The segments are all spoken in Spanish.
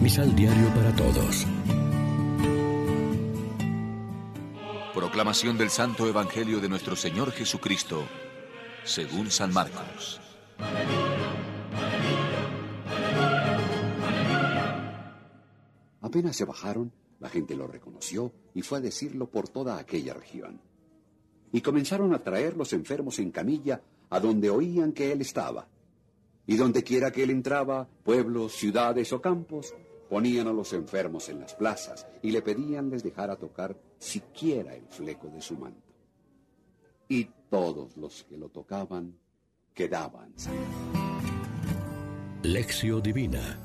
Misal Diario para Todos. Proclamación del Santo Evangelio de nuestro Señor Jesucristo, según San Marcos. Apenas se bajaron, la gente lo reconoció y fue a decirlo por toda aquella región. Y comenzaron a traer los enfermos en camilla a donde oían que él estaba. Y donde quiera que él entraba, pueblos, ciudades o campos, ponían a los enfermos en las plazas y le pedían les dejara tocar siquiera el fleco de su manto. Y todos los que lo tocaban quedaban sanos. Lección Divina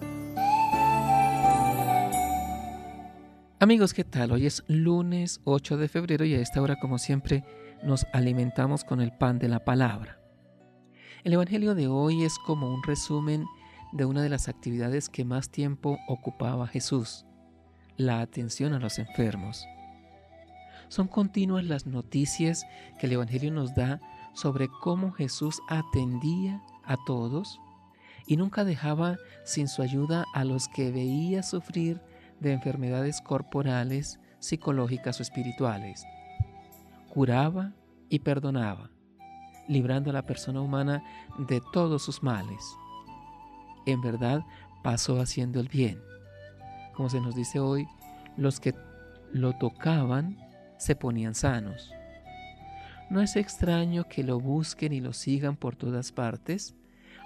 Amigos, ¿qué tal? Hoy es lunes 8 de febrero y a esta hora, como siempre, nos alimentamos con el pan de la palabra. El Evangelio de hoy es como un resumen de una de las actividades que más tiempo ocupaba Jesús, la atención a los enfermos. Son continuas las noticias que el Evangelio nos da sobre cómo Jesús atendía a todos y nunca dejaba sin su ayuda a los que veía sufrir de enfermedades corporales, psicológicas o espirituales. Curaba y perdonaba, librando a la persona humana de todos sus males. En verdad, pasó haciendo el bien. Como se nos dice hoy, los que lo tocaban se ponían sanos. No es extraño que lo busquen y lo sigan por todas partes,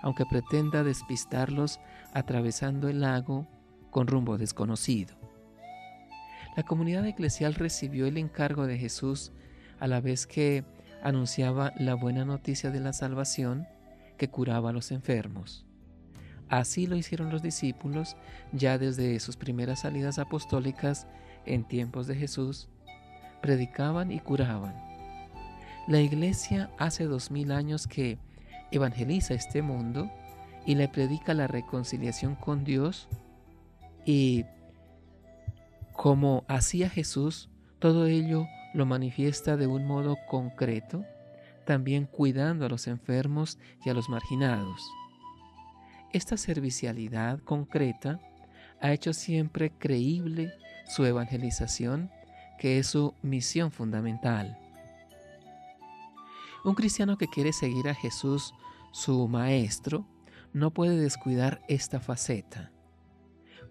aunque pretenda despistarlos atravesando el lago con rumbo desconocido. La comunidad eclesial recibió el encargo de Jesús a la vez que anunciaba la buena noticia de la salvación que curaba a los enfermos. Así lo hicieron los discípulos ya desde sus primeras salidas apostólicas en tiempos de Jesús. Predicaban y curaban. La iglesia hace dos mil años que evangeliza este mundo y le predica la reconciliación con Dios y como hacía Jesús, todo ello lo manifiesta de un modo concreto, también cuidando a los enfermos y a los marginados. Esta servicialidad concreta ha hecho siempre creíble su evangelización, que es su misión fundamental. Un cristiano que quiere seguir a Jesús, su Maestro, no puede descuidar esta faceta.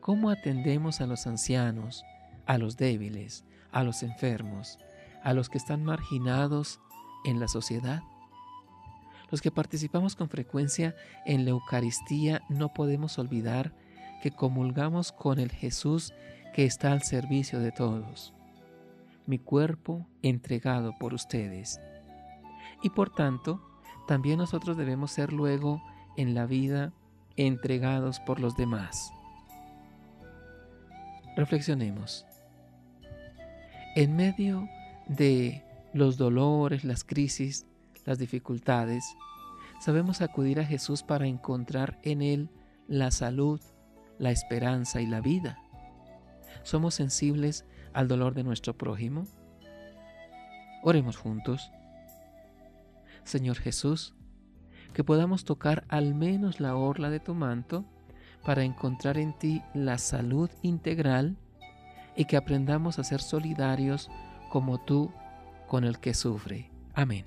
¿Cómo atendemos a los ancianos, a los débiles, a los enfermos, a los que están marginados en la sociedad? Los que participamos con frecuencia en la Eucaristía no podemos olvidar que comulgamos con el Jesús que está al servicio de todos. Mi cuerpo entregado por ustedes. Y por tanto, también nosotros debemos ser luego en la vida entregados por los demás. Reflexionemos. En medio de los dolores, las crisis, las dificultades, sabemos acudir a Jesús para encontrar en Él la salud, la esperanza y la vida. ¿Somos sensibles al dolor de nuestro prójimo? Oremos juntos. Señor Jesús, que podamos tocar al menos la orla de tu manto para encontrar en ti la salud integral y que aprendamos a ser solidarios como tú con el que sufre. Amén.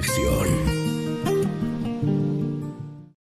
decepción.